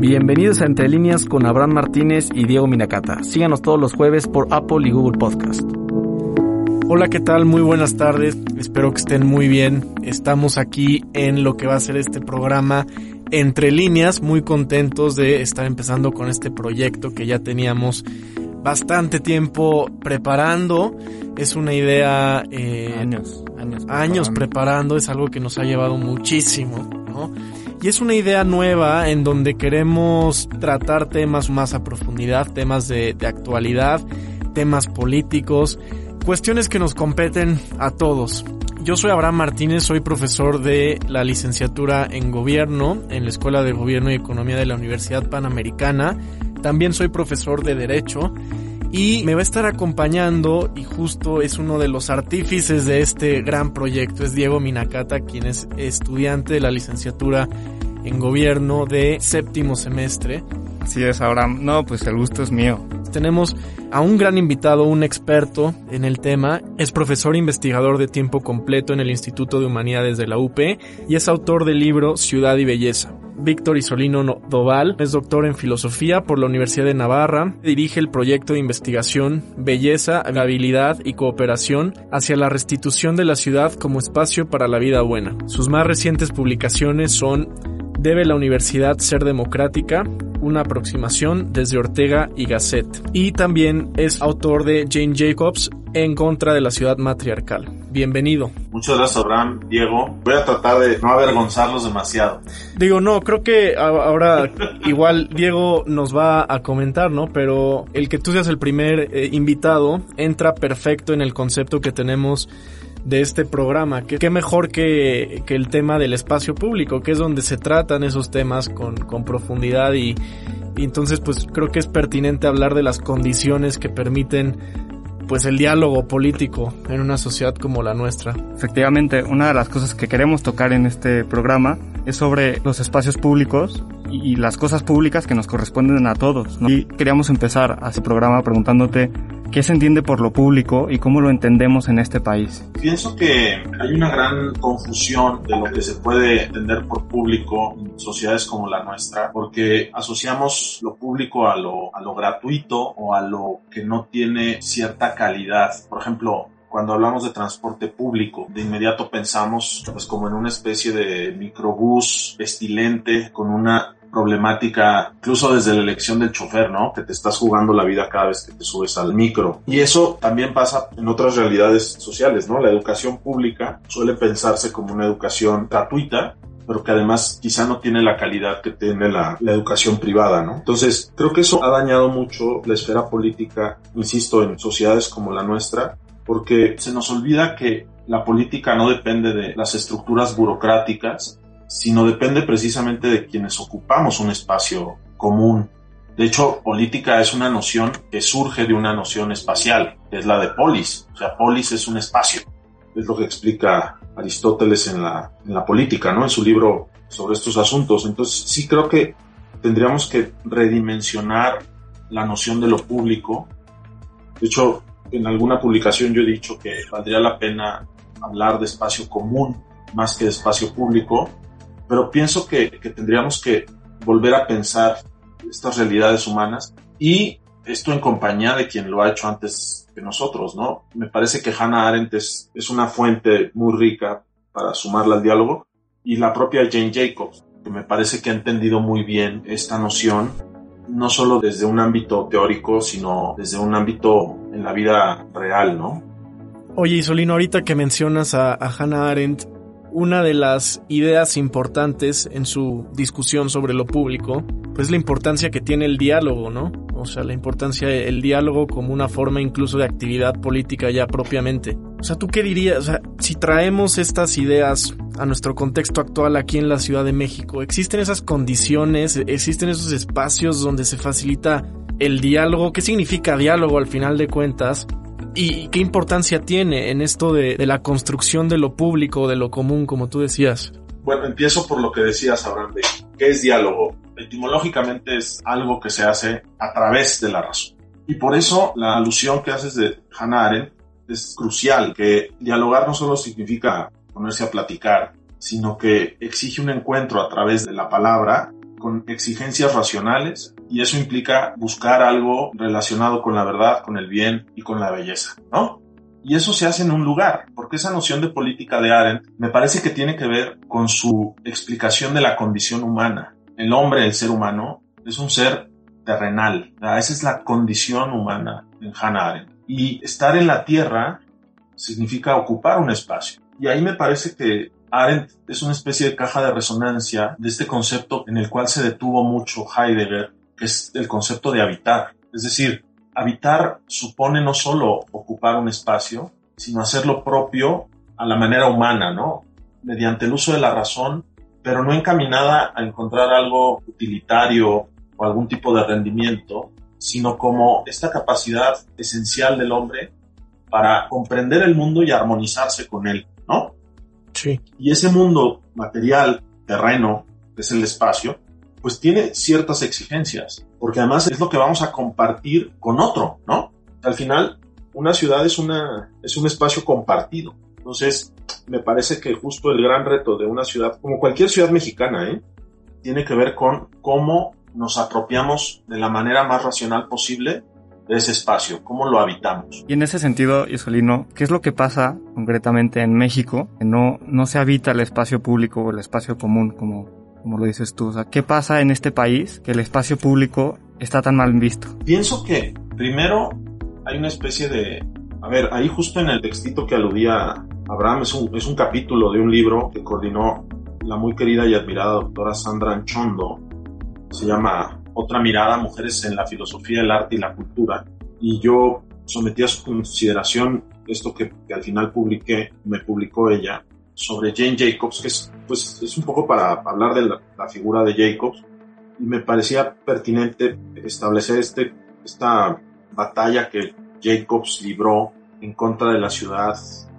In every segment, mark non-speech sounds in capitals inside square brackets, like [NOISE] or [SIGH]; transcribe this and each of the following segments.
Bienvenidos a Entre Líneas con Abraham Martínez y Diego Minacata. Síganos todos los jueves por Apple y Google Podcast. Hola, ¿qué tal? Muy buenas tardes. Espero que estén muy bien. Estamos aquí en lo que va a ser este programa Entre Líneas, muy contentos de estar empezando con este proyecto que ya teníamos bastante tiempo preparando. Es una idea... Eh, años, años. Años preparando. Es algo que nos ha llevado muchísimo, ¿no? Y es una idea nueva en donde queremos tratar temas más a profundidad, temas de, de actualidad, temas políticos, cuestiones que nos competen a todos. Yo soy Abraham Martínez, soy profesor de la licenciatura en gobierno en la Escuela de Gobierno y Economía de la Universidad Panamericana. También soy profesor de Derecho y me va a estar acompañando y justo es uno de los artífices de este gran proyecto, es Diego Minacata, quien es estudiante de la licenciatura en gobierno de séptimo semestre. Así es, Abraham. No, pues el gusto es mío. Tenemos a un gran invitado, un experto en el tema. Es profesor investigador de tiempo completo en el Instituto de Humanidades de la UP y es autor del libro Ciudad y Belleza. Víctor Isolino Doval es doctor en filosofía por la Universidad de Navarra. Dirige el proyecto de investigación Belleza, Habilidad y Cooperación hacia la restitución de la ciudad como espacio para la vida buena. Sus más recientes publicaciones son ¿Debe la universidad ser democrática? Una aproximación desde Ortega y Gasset. Y también es autor de Jane Jacobs en contra de la ciudad matriarcal. Bienvenido. Muchas gracias, Abraham, Diego. Voy a tratar de no avergonzarlos demasiado. Digo, no, creo que ahora [LAUGHS] igual Diego nos va a comentar, ¿no? Pero el que tú seas el primer eh, invitado entra perfecto en el concepto que tenemos de este programa. que qué mejor que, que, el tema del espacio público, que es donde se tratan esos temas con, con profundidad y, y, entonces pues creo que es pertinente hablar de las condiciones que permiten pues el diálogo político en una sociedad como la nuestra. Efectivamente, una de las cosas que queremos tocar en este programa es sobre los espacios públicos y las cosas públicas que nos corresponden a todos. ¿no? Y queríamos empezar a este programa preguntándote ¿Qué se entiende por lo público y cómo lo entendemos en este país? Pienso que hay una gran confusión de lo que se puede entender por público en sociedades como la nuestra, porque asociamos lo público a lo, a lo gratuito o a lo que no tiene cierta calidad. Por ejemplo, cuando hablamos de transporte público, de inmediato pensamos pues como en una especie de microbús estilente con una problemática, incluso desde la elección del chofer, ¿no? Que te estás jugando la vida cada vez que te subes al micro. Y eso también pasa en otras realidades sociales, ¿no? La educación pública suele pensarse como una educación gratuita, pero que además quizá no tiene la calidad que tiene la, la, educación privada, ¿no? Entonces, creo que eso ha dañado mucho la esfera política, insisto, en sociedades como la nuestra, porque se nos olvida que la política no depende de las estructuras burocráticas, sino depende precisamente de quienes ocupamos un espacio común. De hecho, política es una noción que surge de una noción espacial, que es la de polis. O sea, polis es un espacio. Es lo que explica Aristóteles en la, en la política, ¿no? En su libro sobre estos asuntos. Entonces, sí creo que tendríamos que redimensionar la noción de lo público. De hecho, en alguna publicación yo he dicho que valdría la pena hablar de espacio común más que de espacio público, pero pienso que, que tendríamos que volver a pensar estas realidades humanas y esto en compañía de quien lo ha hecho antes que nosotros, ¿no? Me parece que Hannah Arendt es, es, una fuente muy rica para sumarla al diálogo y la propia Jane Jacobs, que me parece que ha entendido muy bien esta noción, no solo desde un ámbito teórico, sino desde un ámbito en la vida real, ¿no? Oye, Isolino, ahorita que mencionas a, a Hannah Arendt, una de las ideas importantes en su discusión sobre lo público, pues la importancia que tiene el diálogo, ¿no? O sea, la importancia del diálogo como una forma incluso de actividad política ya propiamente. O sea, ¿tú qué dirías? O sea, si traemos estas ideas a nuestro contexto actual aquí en la Ciudad de México, ¿existen esas condiciones, existen esos espacios donde se facilita el diálogo? ¿Qué significa diálogo al final de cuentas? ¿Y qué importancia tiene en esto de, la construcción de lo público, de lo común, como tú decías? Bueno, empiezo por lo que decías, Abraham, de qué es diálogo. Etimológicamente es algo que se hace a través de la razón. Y por eso la alusión que haces de Hannah Arendt es crucial, que dialogar no solo significa ponerse a platicar, sino que exige un encuentro a través de la palabra con exigencias racionales y eso implica buscar algo relacionado con la verdad, con el bien y con la belleza, ¿no? Y eso se hace en un lugar, porque esa noción de política de Arendt me parece que tiene que ver con su explicación de la condición humana. El hombre, el ser humano, es un ser terrenal. Esa es la condición humana en Hannah Arendt. Y estar en la tierra significa ocupar un espacio. Y ahí me parece que Arendt es una especie de caja de resonancia de este concepto en el cual se detuvo mucho Heidegger, que es el concepto de habitar. Es decir, habitar supone no solo ocupar un espacio, sino hacer lo propio a la manera humana, ¿no? Mediante el uso de la razón, pero no encaminada a encontrar algo utilitario o algún tipo de rendimiento, sino como esta capacidad esencial del hombre para comprender el mundo y armonizarse con él, ¿no? Y ese mundo material, terreno, es el espacio, pues tiene ciertas exigencias, porque además es lo que vamos a compartir con otro, ¿no? Al final, una ciudad es, una, es un espacio compartido. Entonces, me parece que justo el gran reto de una ciudad, como cualquier ciudad mexicana, ¿eh? tiene que ver con cómo nos apropiamos de la manera más racional posible de ese espacio, cómo lo habitamos. Y en ese sentido, Isolino, ¿qué es lo que pasa concretamente en México? Que no, no se habita el espacio público o el espacio común, como, como lo dices tú. O sea, ¿qué pasa en este país que el espacio público está tan mal visto? Pienso que primero hay una especie de... A ver, ahí justo en el textito que aludía Abraham, es un, es un capítulo de un libro que coordinó la muy querida y admirada doctora Sandra Anchondo, se llama Otra mirada, mujeres en la filosofía, el arte y la cultura. Y yo sometí a su consideración esto que, que al final publiqué, me publicó ella, sobre Jane Jacobs, que es, pues, es un poco para hablar de la, la figura de Jacobs. Y me parecía pertinente establecer este, esta batalla que Jacobs libró en contra de la ciudad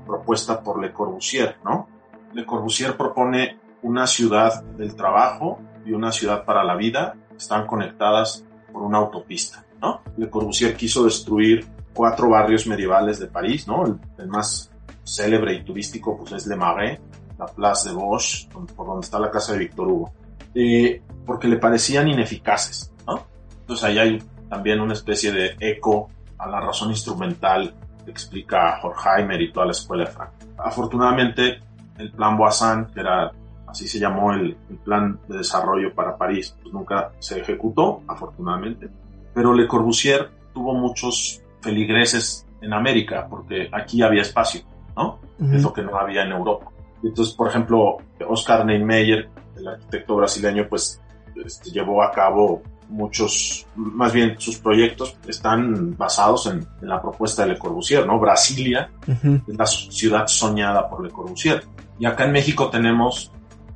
propuesta por Le Corbusier, ¿no? Le Corbusier propone una ciudad del trabajo y una ciudad para la vida están conectadas por una autopista, ¿no? Le Corbusier quiso destruir cuatro barrios medievales de París, ¿no? El, el más célebre y turístico pues es Le Marais, la Place de Bosch, por donde está la casa de Víctor Hugo, eh, porque le parecían ineficaces, ¿no? Entonces ahí hay también una especie de eco a la razón instrumental que explica Horkheimer y toda la escuela de Frank. Afortunadamente, el plan Boissin, que era así se llamó el, el, plan de desarrollo para París, pues nunca se ejecutó, afortunadamente. Pero Le Corbusier tuvo muchos feligreses en América, porque aquí había espacio, ¿no? Uh -huh. Es lo que no había en Europa. Entonces, por ejemplo, Oscar Niemeyer, el arquitecto brasileño, pues este, llevó a cabo muchos, más bien sus proyectos están basados en, en la propuesta de Le Corbusier, ¿no? Brasilia uh -huh. es la ciudad soñada por Le Corbusier. Y acá en México tenemos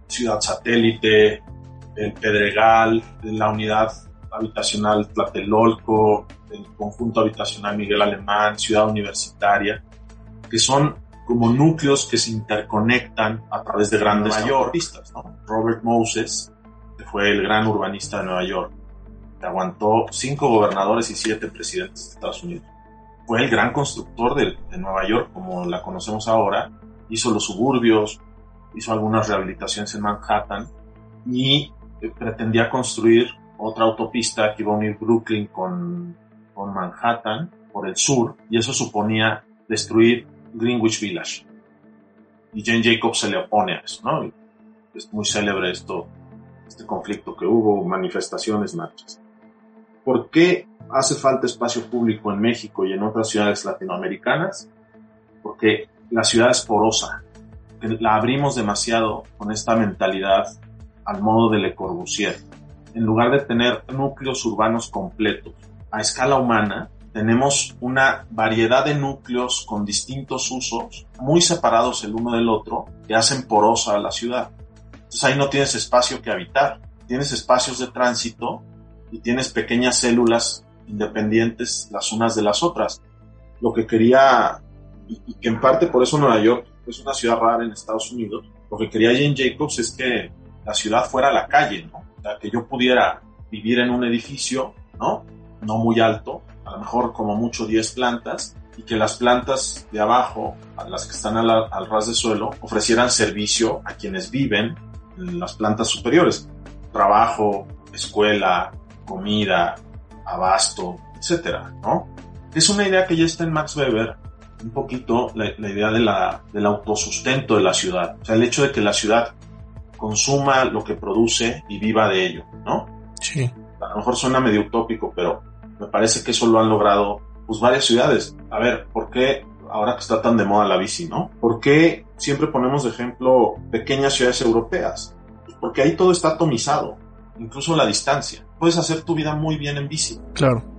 Ciudad Satélite, el Pedregal, la unidad habitacional Tlatelolco, el conjunto habitacional Miguel Alemán, Ciudad Universitaria, que son como núcleos que se interconectan a través de grandes autopistas. ¿no? Robert Moses, que fue el gran urbanista de Nueva York, que aguantó cinco gobernadores y siete presidentes de Estados Unidos. Fue el gran constructor de, de Nueva York, como la conocemos ahora, hizo los suburbios, hizo algunas rehabilitaciones en Manhattan y pretendía construir otra autopista que iba a unir Brooklyn con, con Manhattan por el sur y eso suponía destruir Greenwich Village. Y Jane Jacobs se le opone a eso, ¿no? Y es muy célebre esto, este conflicto que hubo, manifestaciones, marchas. ¿Por qué hace falta espacio público en México y en otras ciudades latinoamericanas? Porque la ciudad es porosa, la abrimos demasiado con esta mentalidad al modo de Le Corbusier. En lugar de tener núcleos urbanos completos a escala humana, tenemos una variedad de núcleos con distintos usos, muy separados el uno del otro, que hacen porosa a la ciudad. Entonces ahí no tienes espacio que habitar, tienes espacios de tránsito y tienes pequeñas células independientes las unas de las otras. Lo que quería, y, que en parte por eso Nueva York es una ciudad rara en Estados Unidos, lo que quería Jane Jacobs es que la ciudad fuera la calle, ¿no? O sea, que yo pudiera vivir en un edificio, ¿no? No muy alto, a lo mejor como mucho 10 plantas, y que las plantas de abajo, las que están al, ras de suelo, ofrecieran servicio a quienes viven en las plantas superiores. Trabajo, escuela, comida, abasto, etcétera, ¿no? Es una idea que ya está en Max Weber, un poquito la, idea de la, del autosustento de la ciudad. O sea, el hecho de que la ciudad consuma lo que produce y viva de ello, ¿no? Sí. A lo mejor suena medio utópico, pero me parece que eso lo han logrado pues varias ciudades. A ver, ¿por qué ahora que está tan de moda la bici, ¿no? ¿Por qué siempre ponemos de ejemplo pequeñas ciudades europeas? Pues porque ahí todo está atomizado, incluso la distancia. Puedes hacer tu vida muy bien en bici. Claro.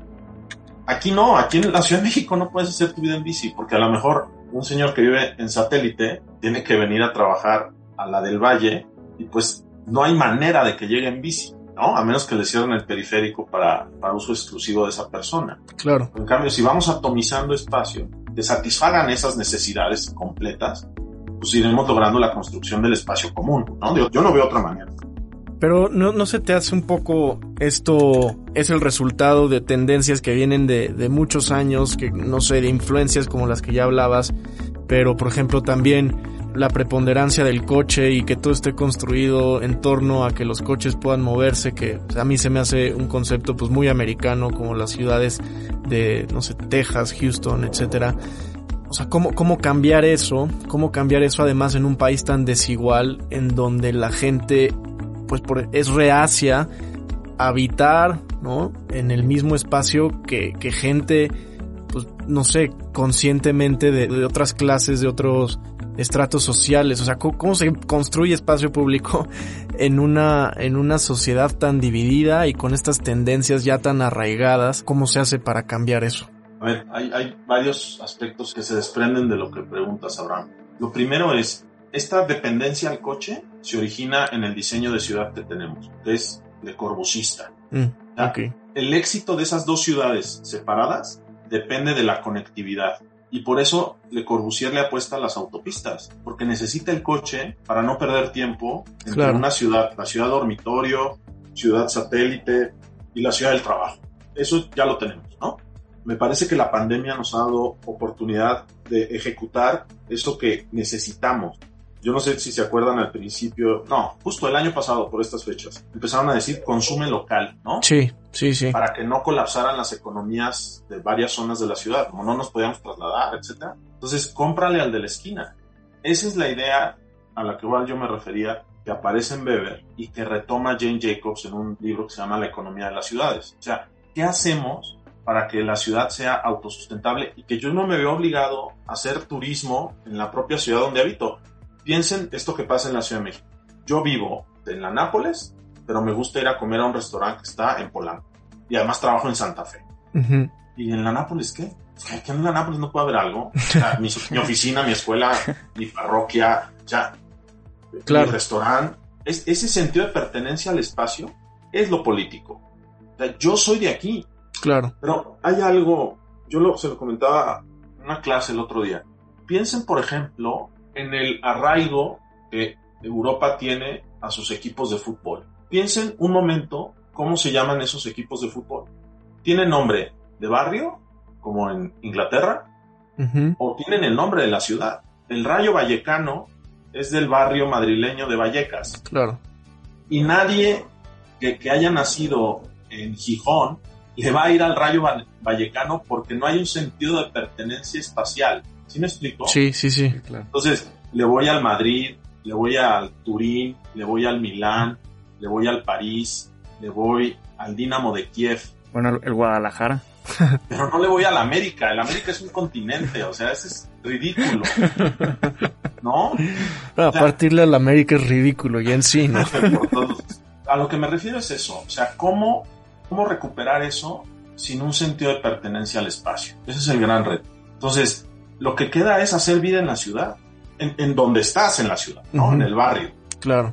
Aquí no, aquí en la Ciudad de México no puedes hacer tu vida en bici, porque a lo mejor un señor que vive en satélite tiene que venir a trabajar a la del Valle y pues no hay manera de que llegue en bici. ¿no? A menos que le cierren el periférico para, para uso exclusivo de esa persona. Claro. En cambio, si vamos atomizando espacio, que satisfagan esas necesidades completas, pues iremos logrando la construcción del espacio común, ¿no? Yo, no veo otra manera. Pero no, no se te hace un poco esto es el resultado de tendencias que vienen de, de muchos años, que no sé, de influencias como las que ya hablabas, pero por ejemplo también la preponderancia del coche y que todo esté construido en torno a que los coches puedan moverse, que a mí se me hace un concepto pues muy americano como las ciudades de, no sé, Texas, Houston, etcétera. O sea, ¿cómo, cómo cambiar eso, cómo cambiar eso además en un país tan desigual en donde la gente pues por, es reacia habitar, ¿no? En el mismo espacio que, que gente, pues no sé, conscientemente de, de otras clases, de otros estratos sociales, o sea, ¿cómo, se construye espacio público [LAUGHS] en una, en una sociedad tan dividida y con estas tendencias ya tan arraigadas? ¿Cómo se hace para cambiar eso? A ver, hay, hay varios aspectos que se desprenden de lo que preguntas, Abraham. Lo primero es, esta dependencia al coche se origina en el diseño de ciudad que tenemos, es de Corbusista. Mm, okay. El éxito de esas dos ciudades separadas depende de la conectividad. Y por eso Le Corbusier le apuesta a las autopistas, porque necesita el coche para no perder tiempo entre una ciudad, la ciudad dormitorio, ciudad satélite y la ciudad del trabajo. Eso ya lo tenemos, ¿no? Me parece que la pandemia nos ha dado oportunidad de ejecutar eso que necesitamos yo no sé si se acuerdan al principio, no, justo el año pasado por estas fechas, empezaron a decir consume local, ¿no? Sí, sí, sí. Para que no colapsaran las economías de varias zonas de la ciudad, como no nos podíamos trasladar, etc. Entonces, cómprale al de la esquina. Esa es la idea a la que igual yo me refería, que aparece en Weber y que retoma Jane Jacobs en un libro que se llama La economía de las ciudades. O sea, ¿qué hacemos para que la ciudad sea autosustentable y que yo no me veo obligado a hacer turismo en la propia ciudad donde habito? Piensen esto que pasa en la Ciudad de México. Yo vivo en la Nápoles, pero me gusta ir a comer a un restaurante que está en Polanco. Y además trabajo en Santa Fe. ¿Y en la Nápoles qué? ¿Qué en la Nápoles no puede haber algo? mi, oficina, mi escuela, mi parroquia, ya. Claro. Mi restaurante. Es, ese sentido de pertenencia al espacio es lo político. yo soy de aquí. Claro. Pero hay algo, yo lo, se lo comentaba en una clase el otro día. Piensen, por ejemplo, en el arraigo que Europa tiene a sus equipos de fútbol. Piensen un momento cómo se llaman esos equipos de fútbol. ¿Tienen nombre de barrio, como en Inglaterra? ¿O tienen el nombre de la ciudad? El Rayo Vallecano es del barrio madrileño de Vallecas. Claro. Y nadie que, que haya nacido en Gijón le va a ir al Rayo Vallecano porque no hay un sentido de pertenencia espacial. ¿Sí me explico? Sí, sí, sí. Entonces, le voy al Madrid, le voy al Turín, le voy al Milán, le voy al París, le voy al Dinamo de Kiev. Bueno, el Guadalajara. [LAUGHS] Pero no le voy al América. El América es un continente, o sea, ese es ridículo. ¿No? [LAUGHS] a partirle al América es ridículo ya en sí, ¿no? [LAUGHS] a lo que me refiero es eso. O sea, ¿cómo, cómo recuperar eso sin un sentido de pertenencia al espacio? Ese es el gran reto. Entonces, lo que queda es hacer vida en la ciudad, en, donde estás en la ciudad, ¿no? En el barrio. Claro.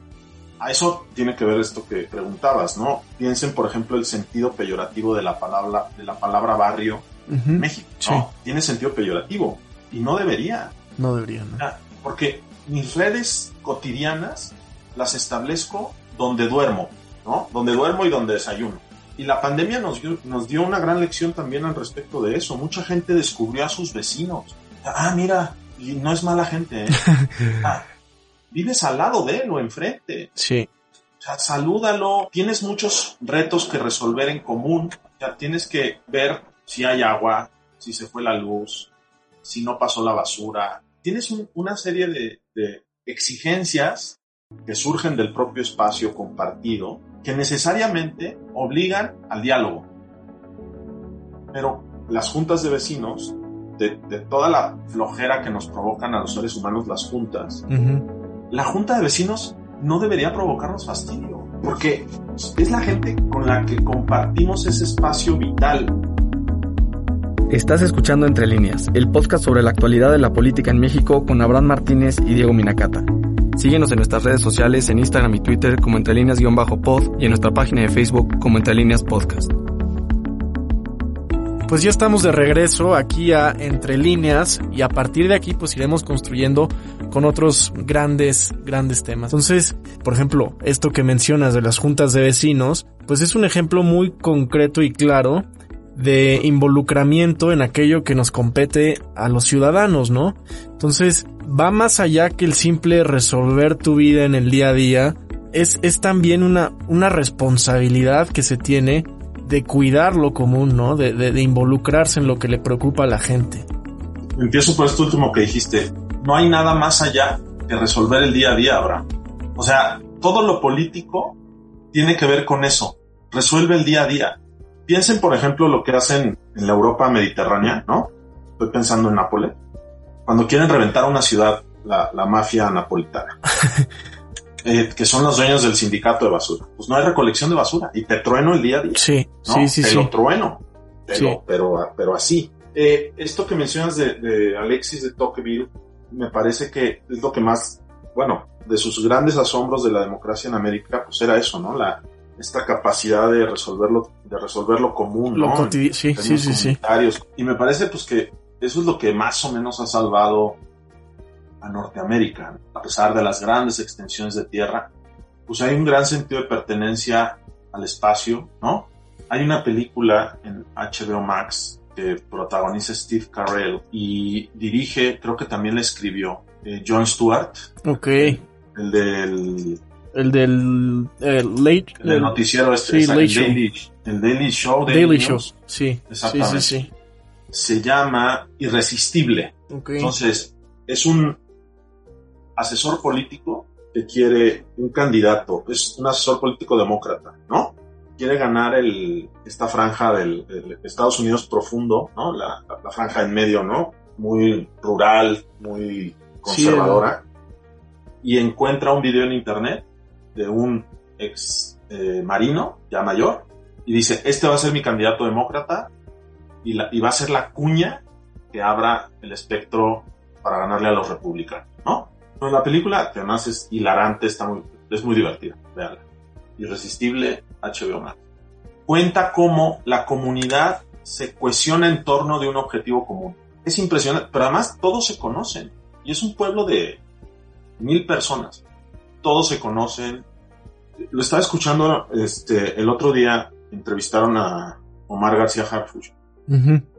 A eso tiene que ver esto que preguntabas, ¿no? Piensen, por ejemplo, el sentido peyorativo de la palabra, de la palabra barrio en México, ¿no? Tiene sentido peyorativo y no debería. No debería, ¿no? Porque mis redes cotidianas las establezco donde duermo, ¿no? Donde duermo y donde desayuno. Y la pandemia nos nos dio una gran lección también al respecto de eso. Mucha gente descubrió a sus vecinos ah, mira, no es mala gente, ¿eh? [LAUGHS] ah, vives al lado de él o enfrente. Sí. sea, salúdalo. Tienes muchos retos que resolver en común. O sea, tienes que ver si hay agua, si se fue la luz, si no pasó la basura. Tienes una serie de, de exigencias que surgen del propio espacio compartido que necesariamente obligan al diálogo. Pero las juntas de vecinos, de, toda la flojera que nos provocan a los seres humanos las juntas, la junta de vecinos no debería provocarnos fastidio, porque es la gente con la que compartimos ese espacio vital. Estás escuchando Entre líneas, el podcast sobre la actualidad de la política en México con Abraham Martínez y Diego Minacata. Síguenos en nuestras redes sociales en Instagram y Twitter como Entre Líneas-Pod y en nuestra página de Facebook como Entre Líneas Podcast. Pues ya estamos de regreso aquí a Entre Líneas y a partir de aquí pues iremos construyendo con otros grandes, grandes temas. Entonces, por ejemplo, esto que mencionas de las juntas de vecinos, pues es un ejemplo muy concreto y claro de involucramiento en aquello que nos compete a los ciudadanos, ¿no? Entonces, va más allá que el simple resolver tu vida en el día a día, es, es también una, una responsabilidad que se tiene de cuidar lo común, ¿no? De, de, de involucrarse en lo que le preocupa a la gente. Empiezo por esto último que dijiste. No hay nada más allá que resolver el día a día, Abraham. O sea, todo lo político tiene que ver con eso. Resuelve el día a día. Piensen, por ejemplo, lo que hacen en la Europa mediterránea, ¿no? Estoy pensando en Nápoles. Cuando quieren reventar una ciudad, la, mafia napolitana, [LAUGHS] eh, que son los dueños del sindicato de basura. Pues no hay recolección de basura y te trueno el día a día. Sí, sí, sí. Te lo trueno. Pero, pero, pero así. Eh, esto que mencionas de, de Alexis de Tocqueville, me parece que es lo que más, bueno, de sus grandes asombros de la democracia en América, pues era eso, ¿no? La, esta capacidad de resolverlo, de resolver lo común, lo ¿no? sí, sí, sí, sí. Y me parece pues que eso es lo que más o menos ha salvado a Norteamérica, a pesar de las grandes extensiones de tierra, pues hay un gran sentido de pertenencia al espacio, ¿no? Hay una película en HBO Max que protagoniza Steve Carell y dirige, creo que también la escribió, eh, John Stewart. Ok. El del el del late el noticiero este sí, el, Daily, el, Daily, Show Daily, Show sí exactamente sí, sí, se llama Irresistible entonces es un asesor político que quiere un candidato es un asesor político demócrata no quiere ganar el esta franja del, Estados Unidos profundo no la, la, franja en medio no muy rural muy conservadora. Y encuentra un video en internet de un ex eh, marino ya mayor y dice, este va a ser mi candidato demócrata y, la, y va a ser la cuña que abra el espectro para ganarle a los republicanos, ¿no? La película, que además es hilarante, está muy, es muy divertida, veanla. Irresistible HBO Max. Cuenta cómo la comunidad se cohesiona en torno de un objetivo común. Es impresionante, pero además todos se conocen. Y es un pueblo de mil personas todos se conocen. Lo estaba escuchando este, el otro día, entrevistaron a Omar García Harfuch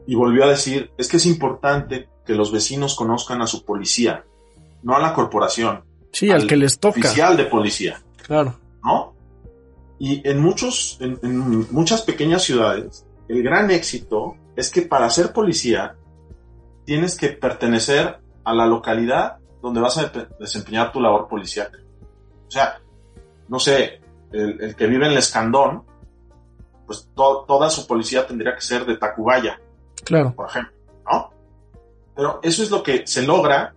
y volvió a decir, es que es importante que los vecinos conozcan a su policía, no a la corporación. Sí, al, que les toca. Oficial de policía. Claro. ¿No? Y en muchos, en muchas pequeñas ciudades, el gran éxito es que para ser policía tienes que pertenecer a la localidad donde vas a desempeñar tu labor policial. O sea, no sé, el, que vive en el Escandón, pues toda su policía tendría que ser de Tacubaya. Claro. Por ejemplo, ¿no? Pero eso es lo que se logra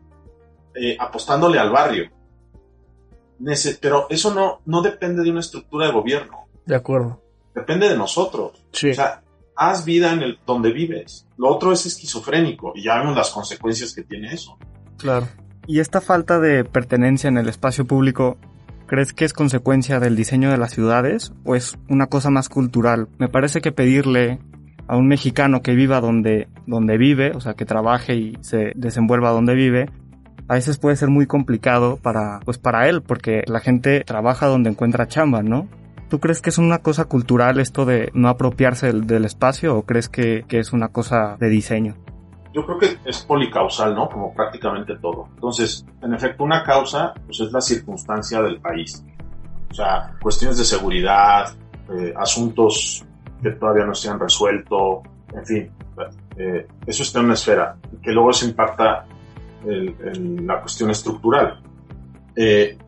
eh, apostándole al barrio. pero eso no, no depende de una estructura de gobierno. De acuerdo. Depende de nosotros. Sí. O sea, haz vida en el donde vives. Lo otro es esquizofrénico y ya vemos las consecuencias que tiene eso. Claro. Y esta falta de pertenencia en el espacio público ¿Crees que es consecuencia del diseño de las ciudades o es una cosa más cultural? Me parece que pedirle a un mexicano que viva donde, donde vive, o sea, que trabaje y se desenvuelva donde vive, a veces puede ser muy complicado para, pues para él, porque la gente trabaja donde encuentra chamba, ¿no? ¿Tú crees que es una cosa cultural esto de no apropiarse del, espacio o crees que, que es una cosa de diseño? yo creo que es policausal, ¿no? Como prácticamente todo. Entonces, en efecto, una causa, pues es la circunstancia del país. O sea, cuestiones de seguridad, eh, asuntos que todavía no se han resuelto, en fin, eh, eso está en una esfera, que luego se impacta en la cuestión estructural. Eh,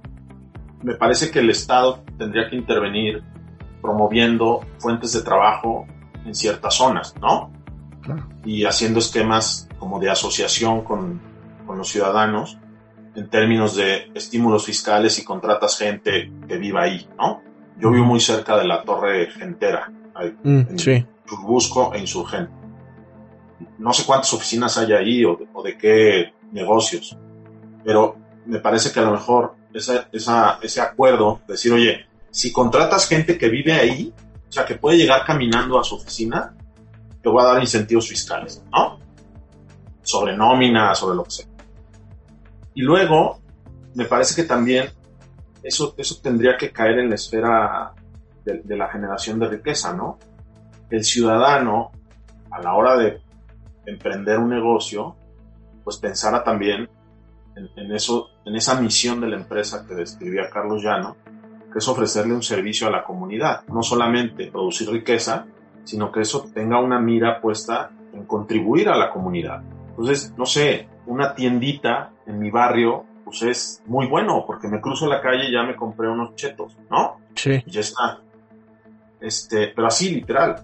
me parece que el Estado tendría que intervenir promoviendo fuentes de trabajo en ciertas zonas, ¿no? Y haciendo esquemas como de asociación con, con los ciudadanos en términos de estímulos fiscales y contratas gente que viva ahí, ¿no? Yo vivo muy cerca de la Torre Gentera, ahí, mm, en sí. e Insurgente. No sé cuántas oficinas hay ahí o de, qué negocios, pero me parece que a lo mejor esa, esa, ese acuerdo, decir, oye, si contratas gente que vive ahí, o sea, que puede llegar caminando a su oficina, te voy a dar incentivos fiscales, ¿no? Sobre nómina, sobre lo que sea. Y luego, me parece que también eso, eso tendría que caer en la esfera de, la generación de riqueza, ¿no? El ciudadano, a la hora de emprender un negocio, pues pensara también en, eso, en esa misión de la empresa que describía Carlos Llano, que es ofrecerle un servicio a la comunidad, no solamente producir riqueza, sino que eso tenga una mira puesta en contribuir a la comunidad. Entonces, no sé, una tiendita en mi barrio, pues es muy bueno, porque me cruzo la calle y ya me compré unos chetos, ¿no? Sí. Y ya está. Este, pero así, literal.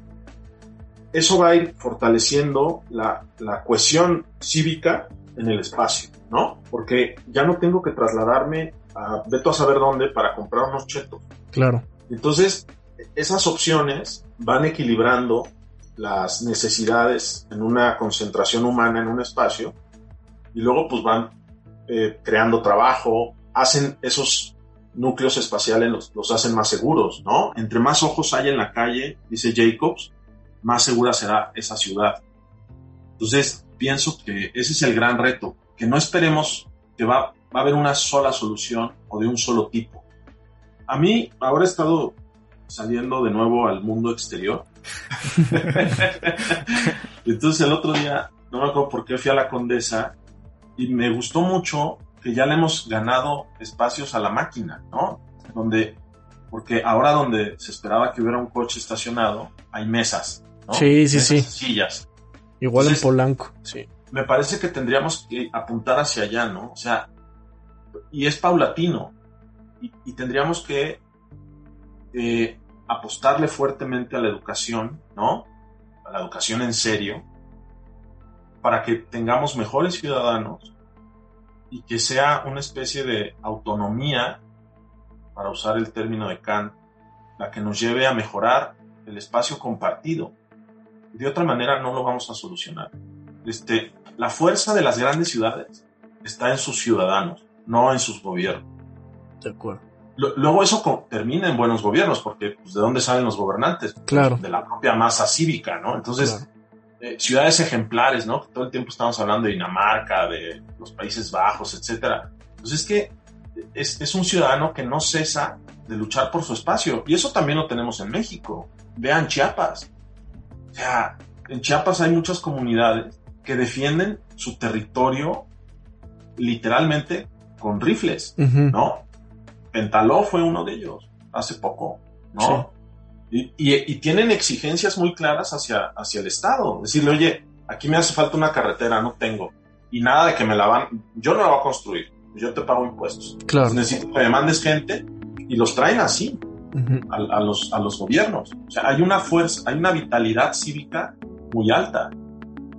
Eso va a ir fortaleciendo la, la cohesión cívica en el espacio, ¿no? Porque ya no tengo que trasladarme a veto a saber dónde para comprar unos chetos. Claro. Entonces, esas opciones van equilibrando las necesidades en una concentración humana en un espacio y luego pues van eh, creando trabajo, hacen esos núcleos espaciales, los, los, hacen más seguros, ¿no? Entre más ojos hay en la calle, dice Jacobs, más segura será esa ciudad. Entonces, pienso que ese es el gran reto, que no esperemos que va, va a haber una sola solución o de un solo tipo. A mí, ahora he estado saliendo de nuevo al mundo exterior. [LAUGHS] Entonces el otro día, no me acuerdo por qué fui a la Condesa y me gustó mucho que ya le hemos ganado espacios a la máquina, ¿no? Donde, porque ahora donde se esperaba que hubiera un coche estacionado, hay mesas, ¿no? Sí, sí, sí. Sillas. Igual en Polanco, sí. Me parece que tendríamos que apuntar hacia allá, ¿no? O sea, y es paulatino. Y, tendríamos que eh, apostarle fuertemente a la educación, ¿no? A la educación en serio, para que tengamos mejores ciudadanos y que sea una especie de autonomía, para usar el término de Kant, la que nos lleve a mejorar el espacio compartido. De otra manera no lo vamos a solucionar. Este, la fuerza de las grandes ciudades está en sus ciudadanos, no en sus gobiernos. De acuerdo. Luego eso termina en buenos gobiernos, porque pues, ¿de dónde salen los gobernantes? Claro. De la propia masa cívica, ¿no? Entonces, eh, ciudades ejemplares, ¿no? Todo el tiempo estamos hablando de Dinamarca, de los Países Bajos, etcétera. Pues es que es, es, un ciudadano que no cesa de luchar por su espacio. Y eso también lo tenemos en México. Vean Chiapas. O sea, en Chiapas hay muchas comunidades que defienden su territorio literalmente con rifles, ¿no? Pentaló fue uno de ellos hace poco, ¿no? Y, tienen exigencias muy claras hacia, hacia el Estado. Decirle, oye, aquí me hace falta una carretera, no tengo. Y nada de que me la van, yo no la voy a construir, yo te pago impuestos. Claro. necesito que me mandes gente y los traen así a, los, a los gobiernos. O sea, hay una fuerza, hay una vitalidad cívica muy alta.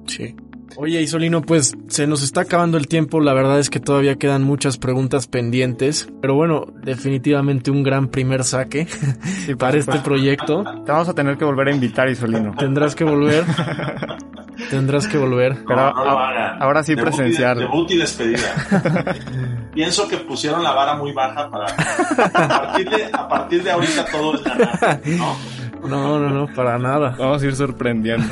Sí. Oye, Isolino, pues se nos está acabando el tiempo, la verdad es que todavía quedan muchas preguntas pendientes, pero bueno, definitivamente un gran primer saque [LAUGHS] para este proyecto. Te vamos a tener que volver a invitar, Isolino. Tendrás que volver. [LAUGHS] Tendrás que volver. Pero ahora sí presenciar. Debut y despedida. [LAUGHS] Pienso que pusieron la vara muy baja para... A partir de, a partir de ahorita todo es ganar, ¿no? No, no, no, para nada. Vamos a ir sorprendiendo.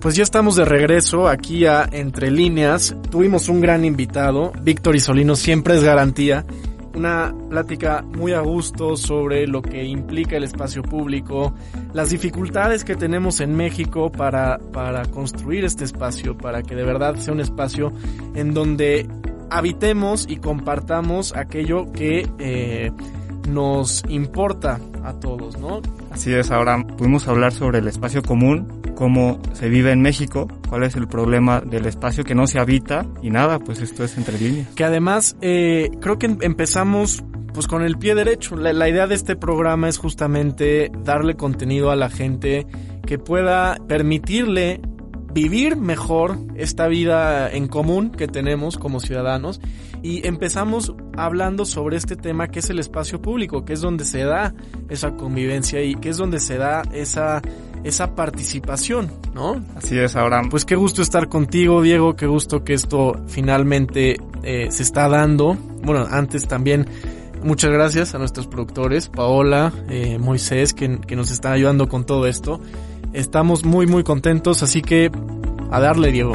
Pues ya estamos de regreso aquí a Entre Líneas. Tuvimos un gran invitado, Víctor Isolino, siempre es garantía. Una plática muy a gusto sobre lo que implica el espacio público, las dificultades que tenemos en México para, para construir este espacio, para que de verdad sea un espacio en donde habitemos y compartamos aquello que eh, nos importa a todos, ¿no? Así es, ahora pudimos hablar sobre el espacio común, cómo se vive en México, cuál es el problema del espacio que no se habita y nada, pues esto es entre líneas. Que además eh, creo que em, empezamos pues con el pie derecho. La, la, idea de este programa es justamente darle contenido a la gente que pueda permitirle vivir mejor esta vida en común que tenemos como ciudadanos y empezamos hablando sobre este tema que es el espacio público, que es donde se da esa convivencia y que es donde se da esa esa participación, ¿no? Así es, Abraham. Pues qué gusto estar contigo, Diego, qué gusto que esto finalmente eh, se está dando. Bueno, antes también muchas gracias a nuestros productores, Paola, eh, Moisés, que, que nos están ayudando con todo esto. Estamos muy, muy contentos, así que a darle, Diego.